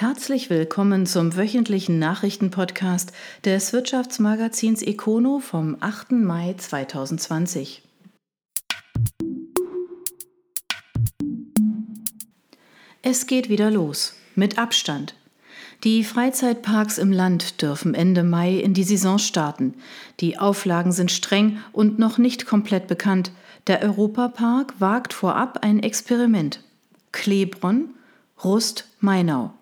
Herzlich willkommen zum wöchentlichen Nachrichtenpodcast des Wirtschaftsmagazins Econo vom 8. Mai 2020. Es geht wieder los, mit Abstand. Die Freizeitparks im Land dürfen Ende Mai in die Saison starten. Die Auflagen sind streng und noch nicht komplett bekannt. Der Europapark wagt vorab ein Experiment. Klebronn, Rust, Mainau.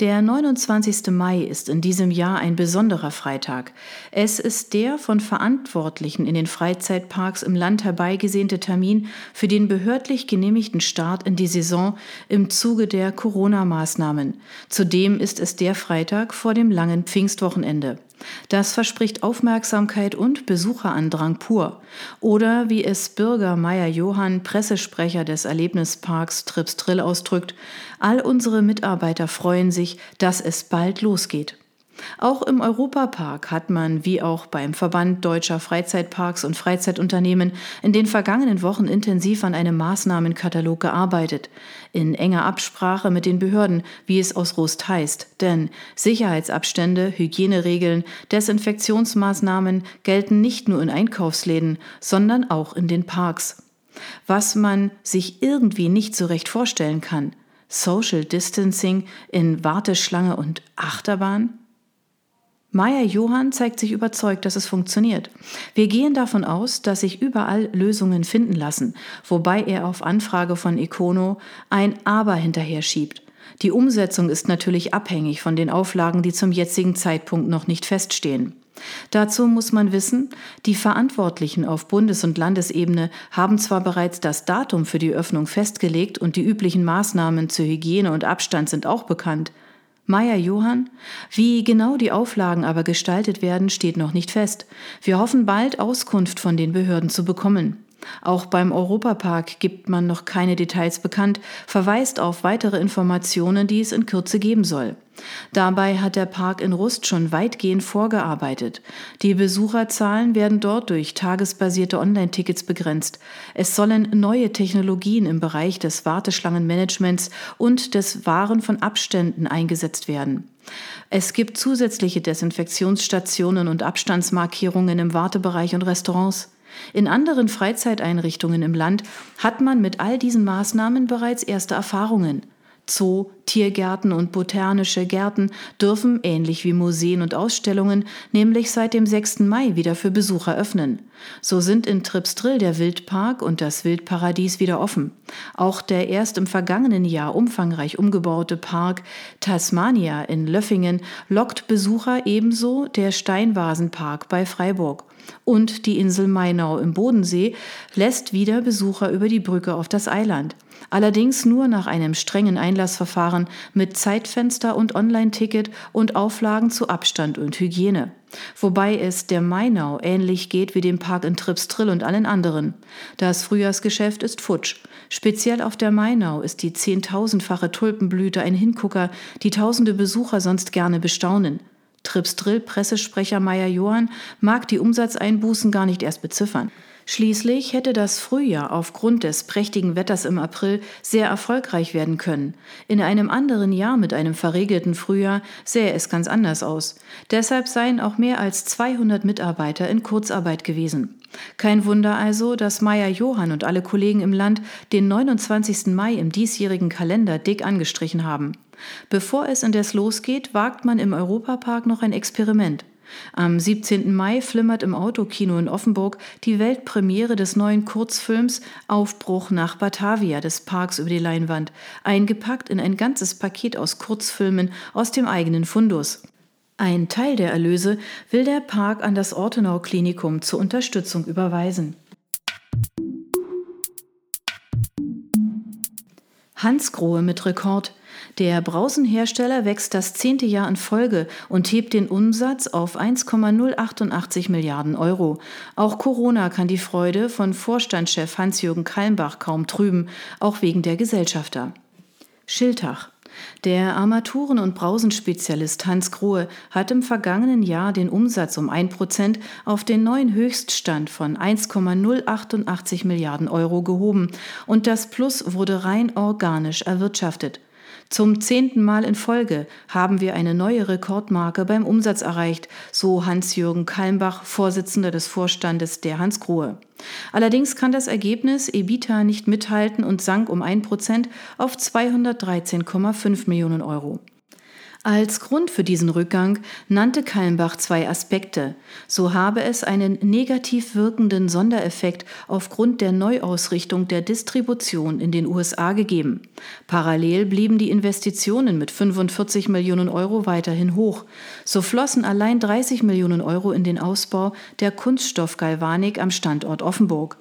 Der 29. Mai ist in diesem Jahr ein besonderer Freitag. Es ist der von Verantwortlichen in den Freizeitparks im Land herbeigesehnte Termin für den behördlich genehmigten Start in die Saison im Zuge der Corona-Maßnahmen. Zudem ist es der Freitag vor dem langen Pfingstwochenende. Das verspricht Aufmerksamkeit und Besucherandrang pur. Oder wie es Bürger Meier Johann, Pressesprecher des Erlebnisparks Trips Drill ausdrückt, all unsere Mitarbeiter freuen sich, dass es bald losgeht. Auch im Europapark hat man, wie auch beim Verband deutscher Freizeitparks und Freizeitunternehmen, in den vergangenen Wochen intensiv an einem Maßnahmenkatalog gearbeitet, in enger Absprache mit den Behörden, wie es aus Rust heißt. Denn Sicherheitsabstände, Hygieneregeln, Desinfektionsmaßnahmen gelten nicht nur in Einkaufsläden, sondern auch in den Parks. Was man sich irgendwie nicht so recht vorstellen kann. Social Distancing in Warteschlange und Achterbahn? Meier Johann zeigt sich überzeugt, dass es funktioniert. Wir gehen davon aus, dass sich überall Lösungen finden lassen, wobei er auf Anfrage von Econo ein Aber hinterher schiebt. Die Umsetzung ist natürlich abhängig von den Auflagen, die zum jetzigen Zeitpunkt noch nicht feststehen. Dazu muss man wissen, die Verantwortlichen auf Bundes- und Landesebene haben zwar bereits das Datum für die Öffnung festgelegt und die üblichen Maßnahmen zur Hygiene und Abstand sind auch bekannt, Meier Johann? Wie genau die Auflagen aber gestaltet werden, steht noch nicht fest. Wir hoffen bald Auskunft von den Behörden zu bekommen. Auch beim Europapark gibt man noch keine Details bekannt, verweist auf weitere Informationen, die es in Kürze geben soll. Dabei hat der Park in Rust schon weitgehend vorgearbeitet. Die Besucherzahlen werden dort durch tagesbasierte Online-Tickets begrenzt. Es sollen neue Technologien im Bereich des Warteschlangenmanagements und des Wahren von Abständen eingesetzt werden. Es gibt zusätzliche Desinfektionsstationen und Abstandsmarkierungen im Wartebereich und Restaurants. In anderen Freizeiteinrichtungen im Land hat man mit all diesen Maßnahmen bereits erste Erfahrungen. Zoo, Tiergärten und botanische Gärten dürfen, ähnlich wie Museen und Ausstellungen, nämlich seit dem 6. Mai wieder für Besucher öffnen. So sind in Tripsdrill der Wildpark und das Wildparadies wieder offen. Auch der erst im vergangenen Jahr umfangreich umgebaute Park Tasmania in Löffingen lockt Besucher ebenso der Steinvasenpark bei Freiburg. Und die Insel Mainau im Bodensee lässt wieder Besucher über die Brücke auf das Eiland. Allerdings nur nach einem strengen Einlassverfahren mit Zeitfenster und Online-Ticket und Auflagen zu Abstand und Hygiene. Wobei es der Mainau ähnlich geht wie dem Park in Tripstrill und allen anderen. Das Frühjahrsgeschäft ist futsch. Speziell auf der Mainau ist die zehntausendfache Tulpenblüte ein Hingucker, die tausende Besucher sonst gerne bestaunen. Trips Drill Pressesprecher Meier Johann mag die Umsatzeinbußen gar nicht erst beziffern. Schließlich hätte das Frühjahr aufgrund des prächtigen Wetters im April sehr erfolgreich werden können. In einem anderen Jahr mit einem verregelten Frühjahr sähe es ganz anders aus. Deshalb seien auch mehr als 200 Mitarbeiter in Kurzarbeit gewesen. Kein Wunder also, dass Meier Johann und alle Kollegen im Land den 29. Mai im diesjährigen Kalender dick angestrichen haben. Bevor es indes losgeht, wagt man im Europapark noch ein Experiment. Am 17. Mai flimmert im Autokino in Offenburg die Weltpremiere des neuen Kurzfilms Aufbruch nach Batavia des Parks über die Leinwand, eingepackt in ein ganzes Paket aus Kurzfilmen aus dem eigenen Fundus. Ein Teil der Erlöse will der Park an das Ortenau Klinikum zur Unterstützung überweisen. Hansgrohe mit Rekord. Der Brausenhersteller wächst das zehnte Jahr in Folge und hebt den Umsatz auf 1,088 Milliarden Euro. Auch Corona kann die Freude von Vorstandschef Hans-Jürgen Kalmbach kaum trüben, auch wegen der Gesellschafter. Schiltach. Der Armaturen- und Brausenspezialist Hans Grohe hat im vergangenen Jahr den Umsatz um ein Prozent auf den neuen Höchststand von 1,088 Milliarden Euro gehoben und das Plus wurde rein organisch erwirtschaftet. Zum zehnten Mal in Folge haben wir eine neue Rekordmarke beim Umsatz erreicht, so Hans-Jürgen Kalmbach, Vorsitzender des Vorstandes der Hans Grohe. Allerdings kann das Ergebnis EBITA nicht mithalten und sank um ein Prozent auf 213,5 Millionen Euro. Als Grund für diesen Rückgang nannte Kallenbach zwei Aspekte. So habe es einen negativ wirkenden Sondereffekt aufgrund der Neuausrichtung der Distribution in den USA gegeben. Parallel blieben die Investitionen mit 45 Millionen Euro weiterhin hoch. So flossen allein 30 Millionen Euro in den Ausbau der Kunststoffgalvanik am Standort Offenburg.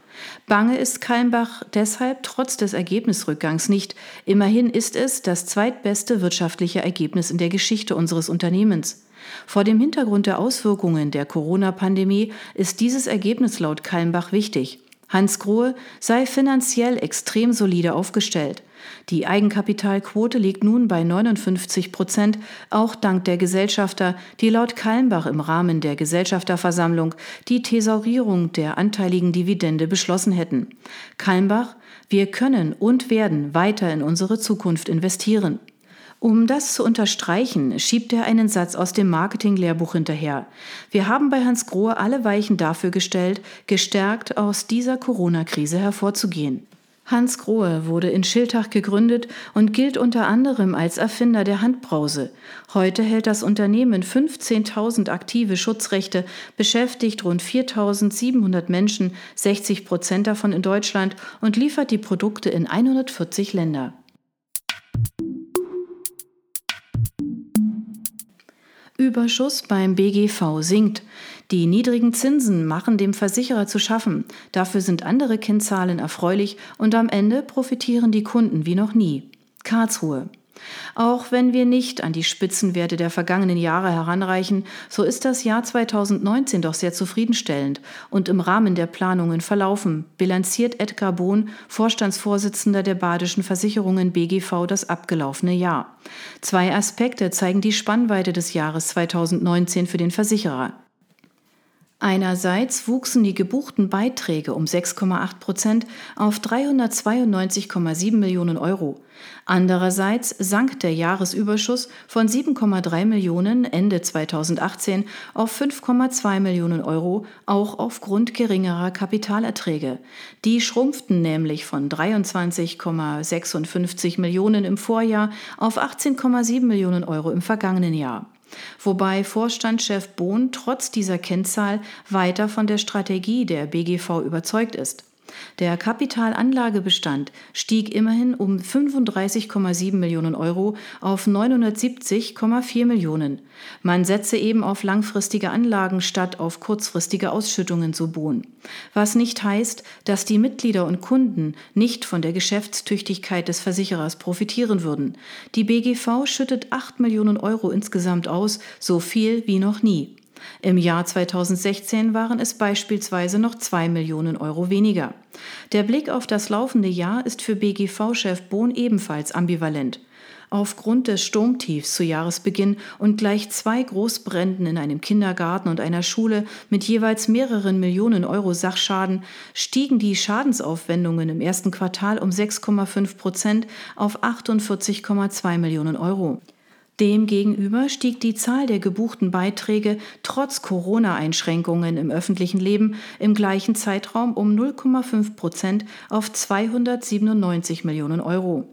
Bange ist Kalmbach deshalb trotz des Ergebnisrückgangs nicht. Immerhin ist es das zweitbeste wirtschaftliche Ergebnis in der Geschichte unseres Unternehmens. Vor dem Hintergrund der Auswirkungen der Corona-Pandemie ist dieses Ergebnis laut Kalmbach wichtig. Hans Grohe sei finanziell extrem solide aufgestellt. Die Eigenkapitalquote liegt nun bei 59 Prozent, auch dank der Gesellschafter, die laut Kallenbach im Rahmen der Gesellschafterversammlung die Thesaurierung der anteiligen Dividende beschlossen hätten. Kallenbach, wir können und werden weiter in unsere Zukunft investieren. Um das zu unterstreichen, schiebt er einen Satz aus dem Marketing-Lehrbuch hinterher. Wir haben bei Hans Grohe alle Weichen dafür gestellt, gestärkt aus dieser Corona-Krise hervorzugehen. Hans Grohe wurde in Schiltach gegründet und gilt unter anderem als Erfinder der Handbrause. Heute hält das Unternehmen 15.000 aktive Schutzrechte, beschäftigt rund 4.700 Menschen, 60 Prozent davon in Deutschland und liefert die Produkte in 140 Länder. Überschuss beim BGV sinkt. Die niedrigen Zinsen machen dem Versicherer zu schaffen. Dafür sind andere Kennzahlen erfreulich und am Ende profitieren die Kunden wie noch nie. Karlsruhe. Auch wenn wir nicht an die Spitzenwerte der vergangenen Jahre heranreichen, so ist das Jahr 2019 doch sehr zufriedenstellend und im Rahmen der Planungen verlaufen, bilanziert Edgar Bohn, Vorstandsvorsitzender der Badischen Versicherungen BGV, das abgelaufene Jahr. Zwei Aspekte zeigen die Spannweite des Jahres 2019 für den Versicherer. Einerseits wuchsen die gebuchten Beiträge um 6,8 Prozent auf 392,7 Millionen Euro. Andererseits sank der Jahresüberschuss von 7,3 Millionen Ende 2018 auf 5,2 Millionen Euro, auch aufgrund geringerer Kapitalerträge. Die schrumpften nämlich von 23,56 Millionen im Vorjahr auf 18,7 Millionen Euro im vergangenen Jahr. Wobei Vorstandschef Bohn trotz dieser Kennzahl weiter von der Strategie der BGV überzeugt ist. Der Kapitalanlagebestand stieg immerhin um 35,7 Millionen Euro auf 970,4 Millionen. Man setze eben auf langfristige Anlagen statt auf kurzfristige Ausschüttungen zu Bohn. Was nicht heißt, dass die Mitglieder und Kunden nicht von der Geschäftstüchtigkeit des Versicherers profitieren würden. Die BGV schüttet 8 Millionen Euro insgesamt aus, so viel wie noch nie. Im Jahr 2016 waren es beispielsweise noch 2 Millionen Euro weniger. Der Blick auf das laufende Jahr ist für BGV-Chef Bohn ebenfalls ambivalent. Aufgrund des Sturmtiefs zu Jahresbeginn und gleich zwei Großbränden in einem Kindergarten und einer Schule mit jeweils mehreren Millionen Euro Sachschaden stiegen die Schadensaufwendungen im ersten Quartal um 6,5 Prozent auf 48,2 Millionen Euro. Demgegenüber stieg die Zahl der gebuchten Beiträge trotz Corona-Einschränkungen im öffentlichen Leben im gleichen Zeitraum um 0,5 Prozent auf 297 Millionen Euro.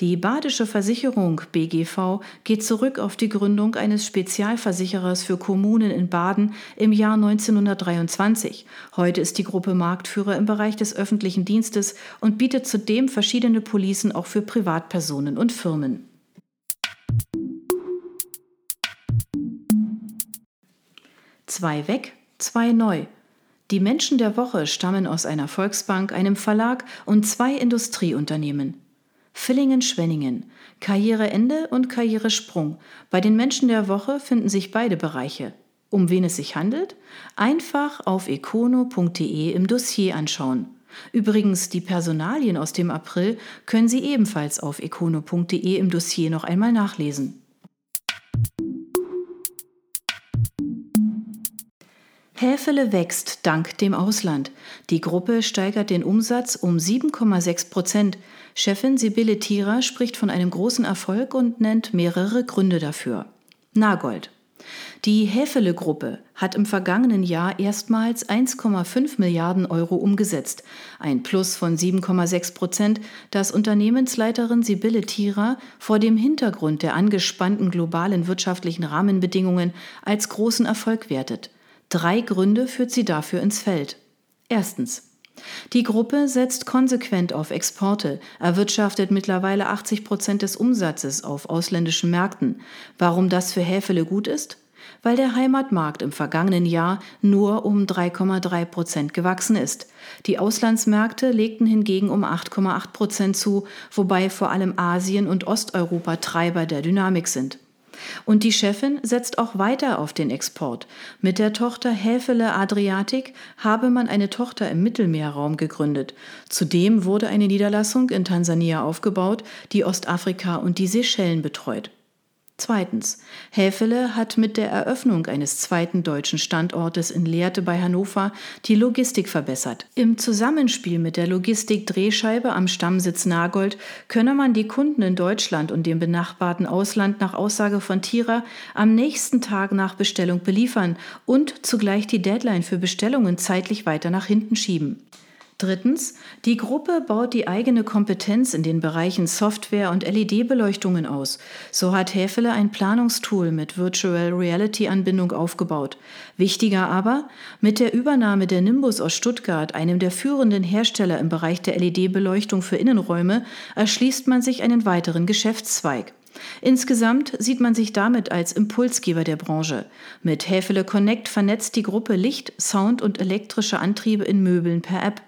Die Badische Versicherung BGV geht zurück auf die Gründung eines Spezialversicherers für Kommunen in Baden im Jahr 1923. Heute ist die Gruppe Marktführer im Bereich des öffentlichen Dienstes und bietet zudem verschiedene Policen auch für Privatpersonen und Firmen. Zwei weg, zwei neu. Die Menschen der Woche stammen aus einer Volksbank, einem Verlag und zwei Industrieunternehmen. Villingen-Schwenningen. Karriereende und Karrieresprung. Bei den Menschen der Woche finden sich beide Bereiche. Um wen es sich handelt? Einfach auf econo.de im Dossier anschauen. Übrigens, die Personalien aus dem April können Sie ebenfalls auf econo.de im Dossier noch einmal nachlesen. Häfele wächst dank dem Ausland. Die Gruppe steigert den Umsatz um 7,6 Prozent. Chefin Sibylle Thierer spricht von einem großen Erfolg und nennt mehrere Gründe dafür. Nagold. Die Häfele-Gruppe hat im vergangenen Jahr erstmals 1,5 Milliarden Euro umgesetzt, ein Plus von 7,6 Prozent, das Unternehmensleiterin Sibylle Thierer vor dem Hintergrund der angespannten globalen wirtschaftlichen Rahmenbedingungen als großen Erfolg wertet. Drei Gründe führt sie dafür ins Feld. Erstens. Die Gruppe setzt konsequent auf Exporte, erwirtschaftet mittlerweile 80 Prozent des Umsatzes auf ausländischen Märkten. Warum das für Häfele gut ist? Weil der Heimatmarkt im vergangenen Jahr nur um 3,3 Prozent gewachsen ist. Die Auslandsmärkte legten hingegen um 8,8 Prozent zu, wobei vor allem Asien und Osteuropa Treiber der Dynamik sind. Und die Chefin setzt auch weiter auf den Export. Mit der Tochter Häfele Adriatic habe man eine Tochter im Mittelmeerraum gegründet. Zudem wurde eine Niederlassung in Tansania aufgebaut, die Ostafrika und die Seychellen betreut. Zweitens. Häfele hat mit der Eröffnung eines zweiten deutschen Standortes in Lehrte bei Hannover die Logistik verbessert. Im Zusammenspiel mit der Logistik-Drehscheibe am Stammsitz Nagold könne man die Kunden in Deutschland und dem benachbarten Ausland nach Aussage von Tira am nächsten Tag nach Bestellung beliefern und zugleich die Deadline für Bestellungen zeitlich weiter nach hinten schieben. Drittens, die Gruppe baut die eigene Kompetenz in den Bereichen Software und LED-Beleuchtungen aus. So hat Häfele ein Planungstool mit Virtual Reality-Anbindung aufgebaut. Wichtiger aber, mit der Übernahme der Nimbus aus Stuttgart, einem der führenden Hersteller im Bereich der LED-Beleuchtung für Innenräume, erschließt man sich einen weiteren Geschäftszweig. Insgesamt sieht man sich damit als Impulsgeber der Branche. Mit Häfele Connect vernetzt die Gruppe Licht, Sound und elektrische Antriebe in Möbeln per App.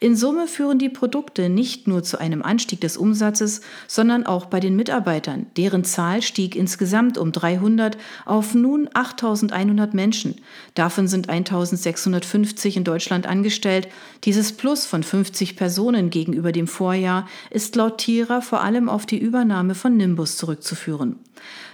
In Summe führen die Produkte nicht nur zu einem Anstieg des Umsatzes, sondern auch bei den Mitarbeitern. Deren Zahl stieg insgesamt um 300 auf nun 8100 Menschen. Davon sind 1650 in Deutschland angestellt. Dieses Plus von 50 Personen gegenüber dem Vorjahr ist laut Tira vor allem auf die Übernahme von Nimbus zurückzuführen.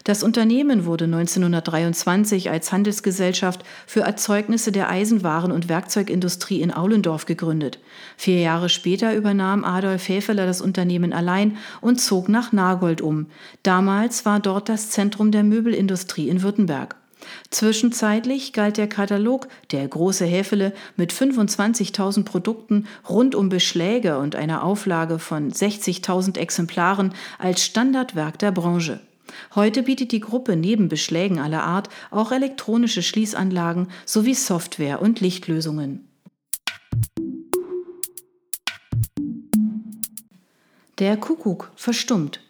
Das Unternehmen wurde 1923 als Handelsgesellschaft für Erzeugnisse der Eisenwaren- und Werkzeugindustrie in Aulendorf gegründet. Vier Jahre später übernahm Adolf Häfeler das Unternehmen allein und zog nach Nagold um. Damals war dort das Zentrum der Möbelindustrie in Württemberg. Zwischenzeitlich galt der Katalog Der große Häfele mit 25.000 Produkten rund um Beschläge und einer Auflage von 60.000 Exemplaren als Standardwerk der Branche. Heute bietet die Gruppe neben Beschlägen aller Art auch elektronische Schließanlagen sowie Software und Lichtlösungen. Der Kuckuck verstummt.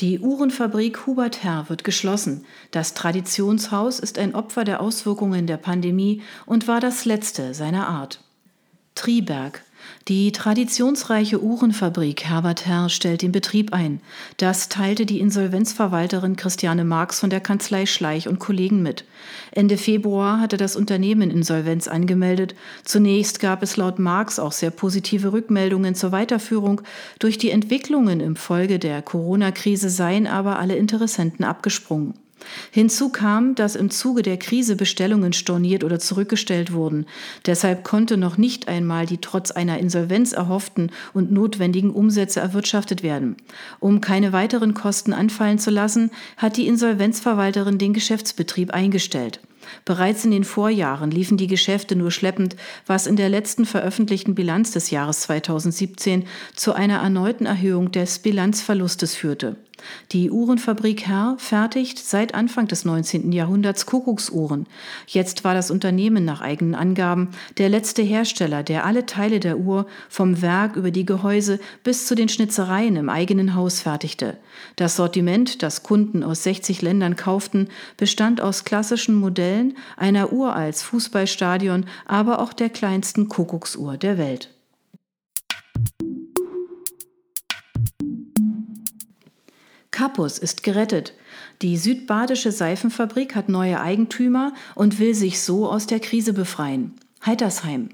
Die Uhrenfabrik Hubert Herr wird geschlossen. Das Traditionshaus ist ein Opfer der Auswirkungen der Pandemie und war das letzte seiner Art. Triberg. Die traditionsreiche Uhrenfabrik Herbert Herr stellt den Betrieb ein. Das teilte die Insolvenzverwalterin Christiane Marx von der Kanzlei Schleich und Kollegen mit. Ende Februar hatte das Unternehmen Insolvenz angemeldet. Zunächst gab es laut Marx auch sehr positive Rückmeldungen zur Weiterführung. Durch die Entwicklungen im Folge der Corona-Krise seien aber alle Interessenten abgesprungen. Hinzu kam, dass im Zuge der Krise Bestellungen storniert oder zurückgestellt wurden. Deshalb konnte noch nicht einmal die trotz einer Insolvenz erhofften und notwendigen Umsätze erwirtschaftet werden. Um keine weiteren Kosten anfallen zu lassen, hat die Insolvenzverwalterin den Geschäftsbetrieb eingestellt. Bereits in den Vorjahren liefen die Geschäfte nur schleppend, was in der letzten veröffentlichten Bilanz des Jahres 2017 zu einer erneuten Erhöhung des Bilanzverlustes führte. Die Uhrenfabrik Herr fertigt seit Anfang des 19. Jahrhunderts Kuckucksuhren. Jetzt war das Unternehmen nach eigenen Angaben der letzte Hersteller, der alle Teile der Uhr vom Werk über die Gehäuse bis zu den Schnitzereien im eigenen Haus fertigte. Das Sortiment, das Kunden aus 60 Ländern kauften, bestand aus klassischen Modellen, einer Uhr als Fußballstadion, aber auch der kleinsten Kuckucksuhr der Welt. Kappus ist gerettet. Die südbadische Seifenfabrik hat neue Eigentümer und will sich so aus der Krise befreien. Heitersheim.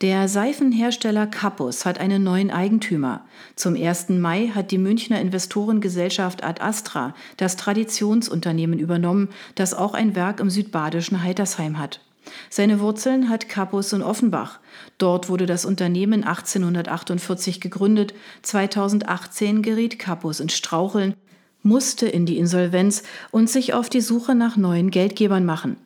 Der Seifenhersteller Kappus hat einen neuen Eigentümer. Zum 1. Mai hat die Münchner Investorengesellschaft Ad Astra das Traditionsunternehmen übernommen, das auch ein Werk im südbadischen Heitersheim hat. Seine Wurzeln hat Kappus in Offenbach. Dort wurde das Unternehmen 1848 gegründet. 2018 geriet Kappus in Straucheln, musste in die Insolvenz und sich auf die Suche nach neuen Geldgebern machen.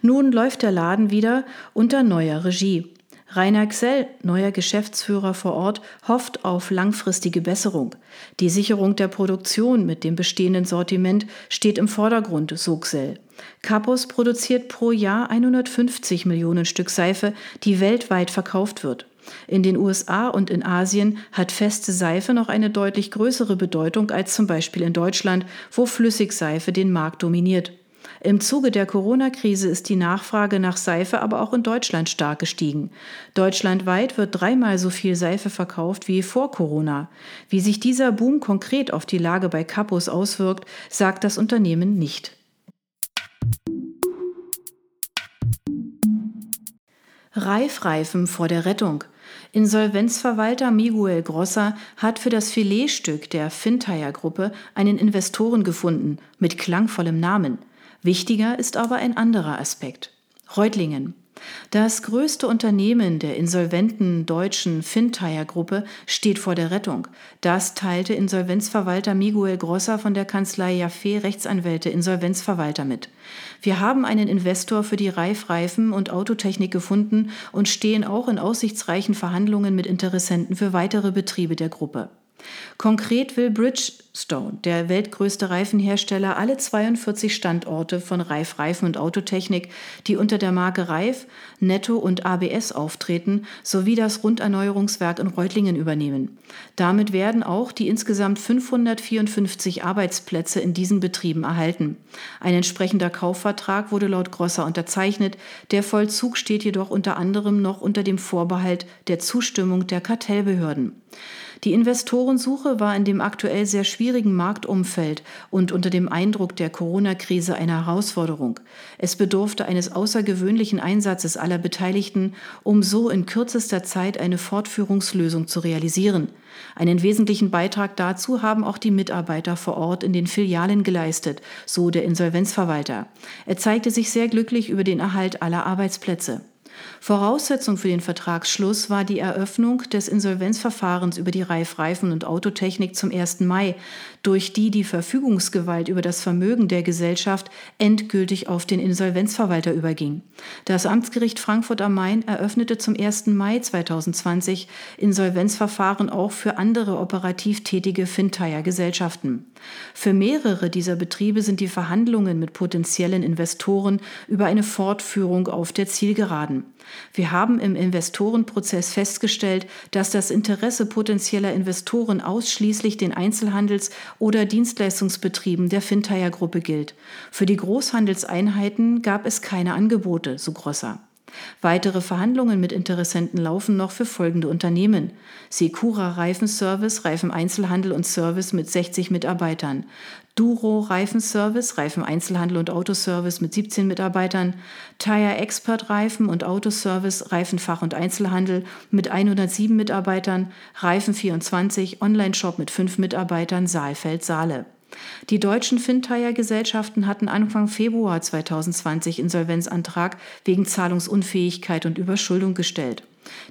Nun läuft der Laden wieder unter neuer Regie. Rainer Xell, neuer Geschäftsführer vor Ort, hofft auf langfristige Besserung. Die Sicherung der Produktion mit dem bestehenden Sortiment steht im Vordergrund, so Xell. Capus produziert pro Jahr 150 Millionen Stück Seife, die weltweit verkauft wird. In den USA und in Asien hat feste Seife noch eine deutlich größere Bedeutung als zum Beispiel in Deutschland, wo Flüssigseife den Markt dominiert. Im Zuge der Corona-Krise ist die Nachfrage nach Seife aber auch in Deutschland stark gestiegen. Deutschlandweit wird dreimal so viel Seife verkauft wie vor Corona. Wie sich dieser Boom konkret auf die Lage bei Capus auswirkt, sagt das Unternehmen nicht. Reifreifen vor der Rettung. Insolvenzverwalter Miguel Grosser hat für das Filetstück der Fintyre-Gruppe einen Investoren gefunden mit klangvollem Namen. Wichtiger ist aber ein anderer Aspekt. Reutlingen. Das größte Unternehmen der insolventen deutschen Fintyre-Gruppe steht vor der Rettung. Das teilte Insolvenzverwalter Miguel Grosser von der Kanzlei Jaffe Rechtsanwälte Insolvenzverwalter mit. Wir haben einen Investor für die Reifreifen und Autotechnik gefunden und stehen auch in aussichtsreichen Verhandlungen mit Interessenten für weitere Betriebe der Gruppe. Konkret will Bridgestone, der weltgrößte Reifenhersteller, alle 42 Standorte von Reif Reifen und Autotechnik, die unter der Marke Reif, Netto und ABS auftreten, sowie das Runderneuerungswerk in Reutlingen übernehmen. Damit werden auch die insgesamt 554 Arbeitsplätze in diesen Betrieben erhalten. Ein entsprechender Kaufvertrag wurde laut Grosser unterzeichnet. Der Vollzug steht jedoch unter anderem noch unter dem Vorbehalt der Zustimmung der Kartellbehörden. Die Investorensuche war in dem aktuell sehr schwierigen Marktumfeld und unter dem Eindruck der Corona-Krise eine Herausforderung. Es bedurfte eines außergewöhnlichen Einsatzes aller Beteiligten, um so in kürzester Zeit eine Fortführungslösung zu realisieren. Einen wesentlichen Beitrag dazu haben auch die Mitarbeiter vor Ort in den Filialen geleistet, so der Insolvenzverwalter. Er zeigte sich sehr glücklich über den Erhalt aller Arbeitsplätze. Voraussetzung für den Vertragsschluss war die Eröffnung des Insolvenzverfahrens über die Reifreifen und Autotechnik zum 1. Mai, durch die die Verfügungsgewalt über das Vermögen der Gesellschaft endgültig auf den Insolvenzverwalter überging. Das Amtsgericht Frankfurt am Main eröffnete zum 1. Mai 2020 Insolvenzverfahren auch für andere operativ tätige Fintyre-Gesellschaften. Für mehrere dieser Betriebe sind die Verhandlungen mit potenziellen Investoren über eine Fortführung auf der Zielgeraden. Wir haben im Investorenprozess festgestellt, dass das Interesse potenzieller Investoren ausschließlich den Einzelhandels- oder Dienstleistungsbetrieben der Fintyre-Gruppe gilt. Für die Großhandelseinheiten gab es keine Angebote, so Grosser. Weitere Verhandlungen mit Interessenten laufen noch für folgende Unternehmen. Secura Reifenservice, Reifeneinzelhandel und Service mit 60 Mitarbeitern. Duro Reifenservice, Reifeneinzelhandel und Autoservice mit 17 Mitarbeitern. Tire Expert Reifen und Autoservice, Reifenfach und Einzelhandel mit 107 Mitarbeitern. Reifen24, Online-Shop mit 5 Mitarbeitern, Saalfeld-Saale. Die deutschen Fintyre-Gesellschaften hatten Anfang Februar 2020 Insolvenzantrag wegen Zahlungsunfähigkeit und Überschuldung gestellt.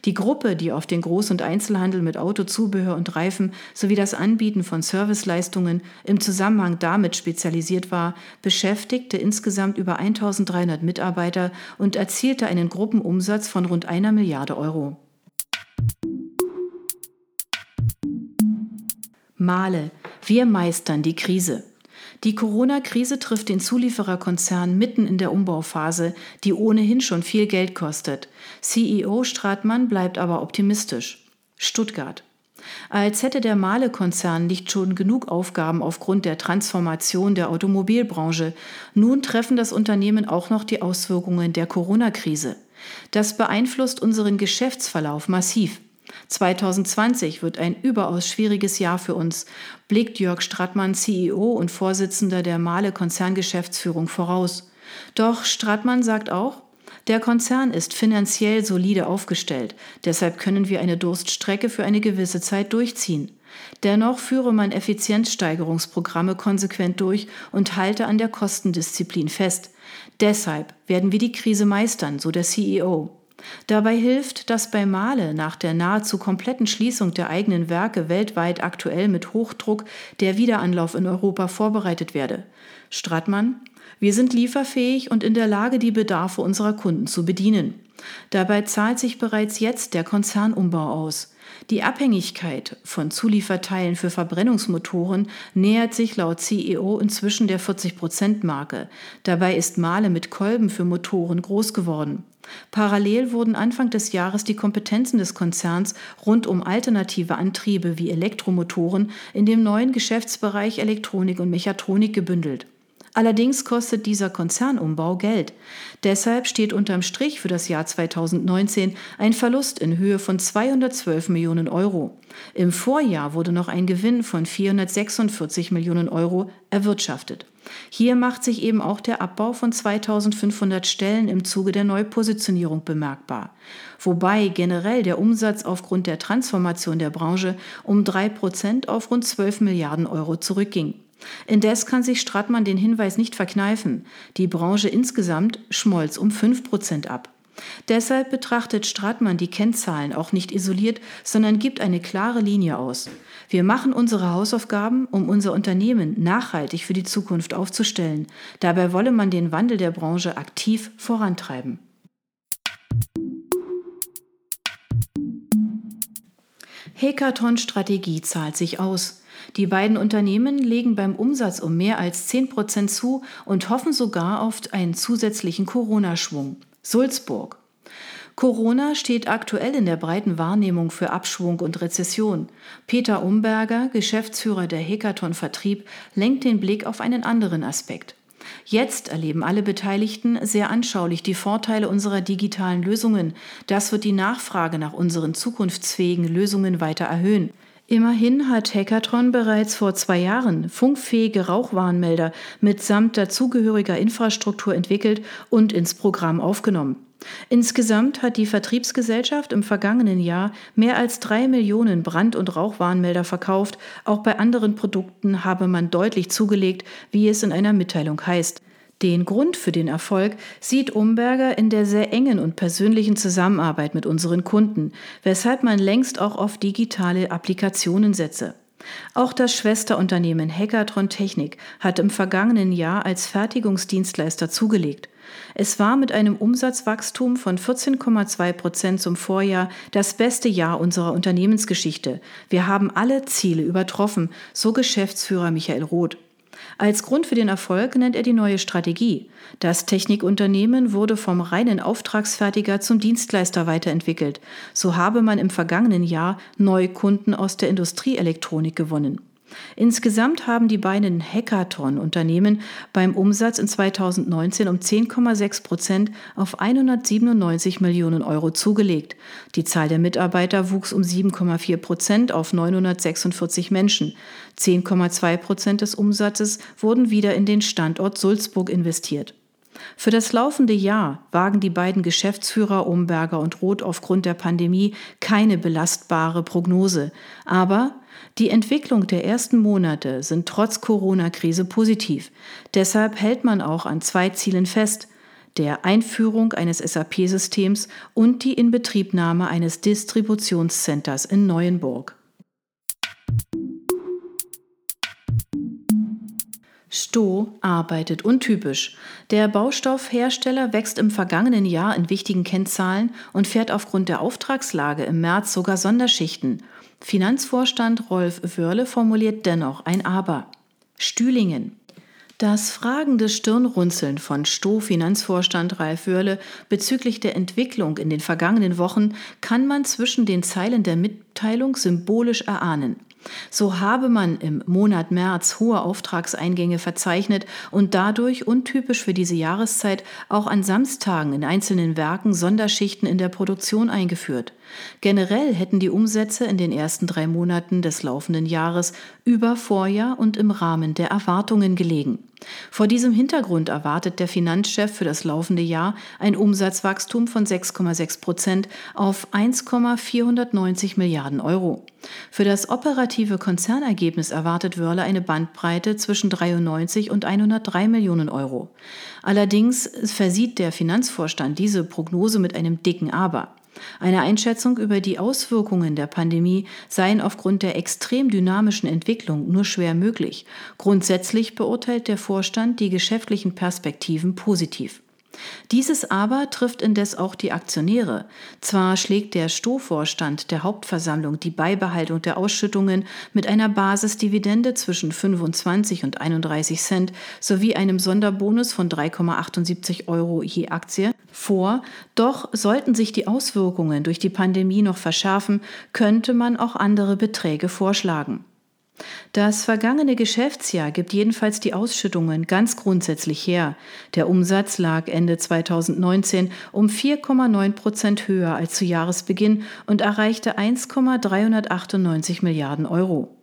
Die Gruppe, die auf den Groß- und Einzelhandel mit Autozubehör und Reifen sowie das Anbieten von Serviceleistungen im Zusammenhang damit spezialisiert war, beschäftigte insgesamt über 1300 Mitarbeiter und erzielte einen Gruppenumsatz von rund einer Milliarde Euro. Male, wir meistern die Krise. Die Corona-Krise trifft den Zuliefererkonzern mitten in der Umbauphase, die ohnehin schon viel Geld kostet. CEO Stratmann bleibt aber optimistisch. Stuttgart. Als hätte der Mahle-Konzern nicht schon genug Aufgaben aufgrund der Transformation der Automobilbranche. Nun treffen das Unternehmen auch noch die Auswirkungen der Corona-Krise. Das beeinflusst unseren Geschäftsverlauf massiv. 2020 wird ein überaus schwieriges Jahr für uns, blickt Jörg Strattmann, CEO und Vorsitzender der Male Konzerngeschäftsführung voraus. Doch Strattmann sagt auch, der Konzern ist finanziell solide aufgestellt, deshalb können wir eine Durststrecke für eine gewisse Zeit durchziehen. Dennoch führe man Effizienzsteigerungsprogramme konsequent durch und halte an der Kostendisziplin fest. Deshalb werden wir die Krise meistern, so der CEO. Dabei hilft, dass bei Male nach der nahezu kompletten Schließung der eigenen Werke weltweit aktuell mit Hochdruck der Wiederanlauf in Europa vorbereitet werde. Strattmann, wir sind lieferfähig und in der Lage, die Bedarfe unserer Kunden zu bedienen. Dabei zahlt sich bereits jetzt der Konzernumbau aus. Die Abhängigkeit von Zulieferteilen für Verbrennungsmotoren nähert sich laut CEO inzwischen der 40-Prozent-Marke. Dabei ist Male mit Kolben für Motoren groß geworden. Parallel wurden Anfang des Jahres die Kompetenzen des Konzerns rund um alternative Antriebe wie Elektromotoren in dem neuen Geschäftsbereich Elektronik und Mechatronik gebündelt. Allerdings kostet dieser Konzernumbau Geld. Deshalb steht unterm Strich für das Jahr 2019 ein Verlust in Höhe von 212 Millionen Euro. Im Vorjahr wurde noch ein Gewinn von 446 Millionen Euro erwirtschaftet. Hier macht sich eben auch der Abbau von 2500 Stellen im Zuge der Neupositionierung bemerkbar. Wobei generell der Umsatz aufgrund der Transformation der Branche um drei Prozent auf rund 12 Milliarden Euro zurückging. Indes kann sich Strattmann den Hinweis nicht verkneifen. Die Branche insgesamt schmolz um 5 Prozent ab. Deshalb betrachtet Strattmann die Kennzahlen auch nicht isoliert, sondern gibt eine klare Linie aus. Wir machen unsere Hausaufgaben, um unser Unternehmen nachhaltig für die Zukunft aufzustellen. Dabei wolle man den Wandel der Branche aktiv vorantreiben. Hekaton-Strategie zahlt sich aus. Die beiden Unternehmen legen beim Umsatz um mehr als 10 Prozent zu und hoffen sogar auf einen zusätzlichen Corona-Schwung. Sulzburg. Corona steht aktuell in der breiten Wahrnehmung für Abschwung und Rezession. Peter Umberger, Geschäftsführer der Hekaton Vertrieb, lenkt den Blick auf einen anderen Aspekt. Jetzt erleben alle Beteiligten sehr anschaulich die Vorteile unserer digitalen Lösungen. Das wird die Nachfrage nach unseren zukunftsfähigen Lösungen weiter erhöhen. Immerhin hat Hackathon bereits vor zwei Jahren funkfähige Rauchwarnmelder mitsamt dazugehöriger Infrastruktur entwickelt und ins Programm aufgenommen. Insgesamt hat die Vertriebsgesellschaft im vergangenen Jahr mehr als drei Millionen Brand- und Rauchwarnmelder verkauft. Auch bei anderen Produkten habe man deutlich zugelegt, wie es in einer Mitteilung heißt. Den Grund für den Erfolg sieht Umberger in der sehr engen und persönlichen Zusammenarbeit mit unseren Kunden, weshalb man längst auch auf digitale Applikationen setze. Auch das Schwesterunternehmen Hackathon Technik hat im vergangenen Jahr als Fertigungsdienstleister zugelegt. Es war mit einem Umsatzwachstum von 14,2 Prozent zum Vorjahr das beste Jahr unserer Unternehmensgeschichte. Wir haben alle Ziele übertroffen, so Geschäftsführer Michael Roth. Als Grund für den Erfolg nennt er die neue Strategie. Das Technikunternehmen wurde vom reinen Auftragsfertiger zum Dienstleister weiterentwickelt. So habe man im vergangenen Jahr neue Kunden aus der Industrieelektronik gewonnen. Insgesamt haben die beiden Hackathon-Unternehmen beim Umsatz in 2019 um 10,6 Prozent auf 197 Millionen Euro zugelegt. Die Zahl der Mitarbeiter wuchs um 7,4 Prozent auf 946 Menschen. 10,2 Prozent des Umsatzes wurden wieder in den Standort Sulzburg investiert. Für das laufende Jahr wagen die beiden Geschäftsführer Umberger und Roth aufgrund der Pandemie keine belastbare Prognose. Aber die Entwicklung der ersten Monate sind trotz Corona-Krise positiv. Deshalb hält man auch an zwei Zielen fest der Einführung eines SAP-Systems und die Inbetriebnahme eines Distributionscenters in Neuenburg. Sto arbeitet untypisch. Der Baustoffhersteller wächst im vergangenen Jahr in wichtigen Kennzahlen und fährt aufgrund der Auftragslage im März sogar Sonderschichten. Finanzvorstand Rolf Wörle formuliert dennoch ein Aber. Stühlingen. Das fragende Stirnrunzeln von Sto-Finanzvorstand Ralf Wörle bezüglich der Entwicklung in den vergangenen Wochen kann man zwischen den Zeilen der Mitteilung symbolisch erahnen. So habe man im Monat März hohe Auftragseingänge verzeichnet und dadurch untypisch für diese Jahreszeit auch an Samstagen in einzelnen Werken Sonderschichten in der Produktion eingeführt. Generell hätten die Umsätze in den ersten drei Monaten des laufenden Jahres über Vorjahr und im Rahmen der Erwartungen gelegen. Vor diesem Hintergrund erwartet der Finanzchef für das laufende Jahr ein Umsatzwachstum von 6,6 Prozent auf 1,490 Milliarden Euro. Für das operative Konzernergebnis erwartet Wörle eine Bandbreite zwischen 93 und 103 Millionen Euro. Allerdings versieht der Finanzvorstand diese Prognose mit einem dicken Aber. Eine Einschätzung über die Auswirkungen der Pandemie seien aufgrund der extrem dynamischen Entwicklung nur schwer möglich. Grundsätzlich beurteilt der Vorstand die geschäftlichen Perspektiven positiv. Dieses aber trifft indes auch die Aktionäre. Zwar schlägt der Stohvorstand der Hauptversammlung die Beibehaltung der Ausschüttungen mit einer Basisdividende zwischen 25 und 31 Cent sowie einem Sonderbonus von 3,78 Euro je Aktie vor, doch sollten sich die Auswirkungen durch die Pandemie noch verschärfen, könnte man auch andere Beträge vorschlagen. Das vergangene Geschäftsjahr gibt jedenfalls die Ausschüttungen ganz grundsätzlich her. Der Umsatz lag Ende 2019 um 4,9 Prozent höher als zu Jahresbeginn und erreichte 1,398 Milliarden Euro.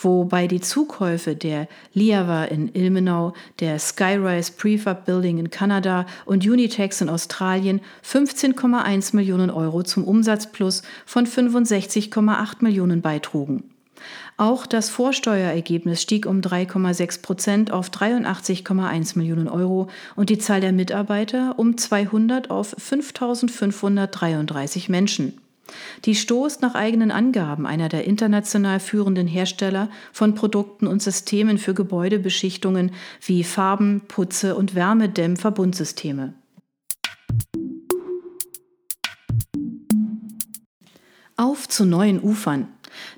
Wobei die Zukäufe der Liava in Ilmenau, der Skyrise Prefab Building in Kanada und Unitex in Australien 15,1 Millionen Euro zum Umsatzplus von 65,8 Millionen beitrugen. Auch das Vorsteuerergebnis stieg um 3,6 Prozent auf 83,1 Millionen Euro und die Zahl der Mitarbeiter um 200 auf 5.533 Menschen. Die Stoß nach eigenen Angaben einer der international führenden Hersteller von Produkten und Systemen für Gebäudebeschichtungen wie Farben, Putze und Wärmedämmverbundsysteme. Auf zu neuen Ufern.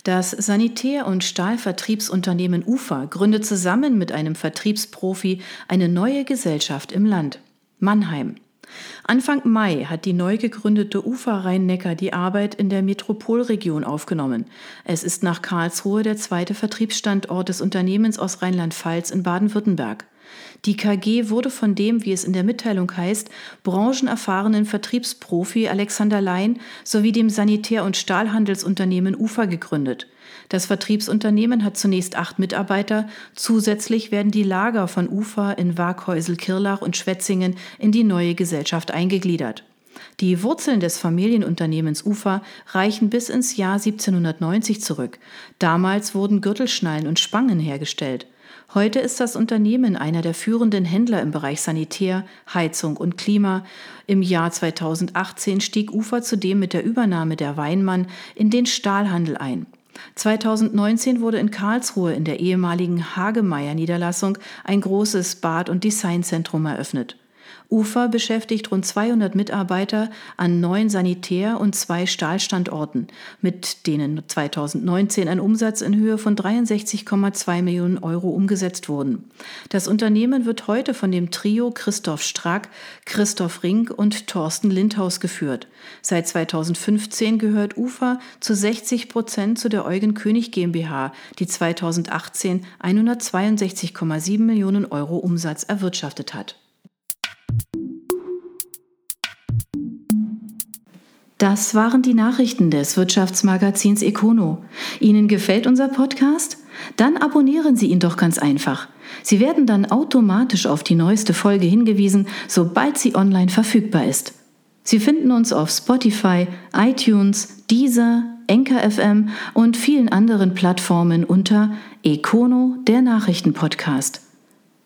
Das Sanitär- und Stahlvertriebsunternehmen UFA gründet zusammen mit einem Vertriebsprofi eine neue Gesellschaft im Land. Mannheim. Anfang Mai hat die neu gegründete UFA Rhein-Neckar die Arbeit in der Metropolregion aufgenommen. Es ist nach Karlsruhe der zweite Vertriebsstandort des Unternehmens aus Rheinland-Pfalz in Baden-Württemberg. Die KG wurde von dem, wie es in der Mitteilung heißt, branchenerfahrenen Vertriebsprofi Alexander Lein sowie dem Sanitär- und Stahlhandelsunternehmen UFA gegründet. Das Vertriebsunternehmen hat zunächst acht Mitarbeiter. Zusätzlich werden die Lager von UFA in Waghäusel, Kirlach und Schwetzingen in die neue Gesellschaft eingegliedert. Die Wurzeln des Familienunternehmens UFA reichen bis ins Jahr 1790 zurück. Damals wurden Gürtelschnallen und Spangen hergestellt. Heute ist das Unternehmen einer der führenden Händler im Bereich Sanitär, Heizung und Klima. Im Jahr 2018 stieg UFA zudem mit der Übernahme der Weinmann in den Stahlhandel ein. 2019 wurde in Karlsruhe in der ehemaligen Hagemeyer-Niederlassung ein großes Bad- und Designzentrum eröffnet. UFA beschäftigt rund 200 Mitarbeiter an neun Sanitär- und zwei Stahlstandorten, mit denen 2019 ein Umsatz in Höhe von 63,2 Millionen Euro umgesetzt wurden. Das Unternehmen wird heute von dem Trio Christoph Strack, Christoph Rink und Thorsten Lindhaus geführt. Seit 2015 gehört UFA zu 60 Prozent zu der Eugen König GmbH, die 2018 162,7 Millionen Euro Umsatz erwirtschaftet hat. Das waren die Nachrichten des Wirtschaftsmagazins Econo. Ihnen gefällt unser Podcast? Dann abonnieren Sie ihn doch ganz einfach. Sie werden dann automatisch auf die neueste Folge hingewiesen, sobald sie online verfügbar ist. Sie finden uns auf Spotify, iTunes, Deezer, Enker FM und vielen anderen Plattformen unter Econo, der Nachrichtenpodcast.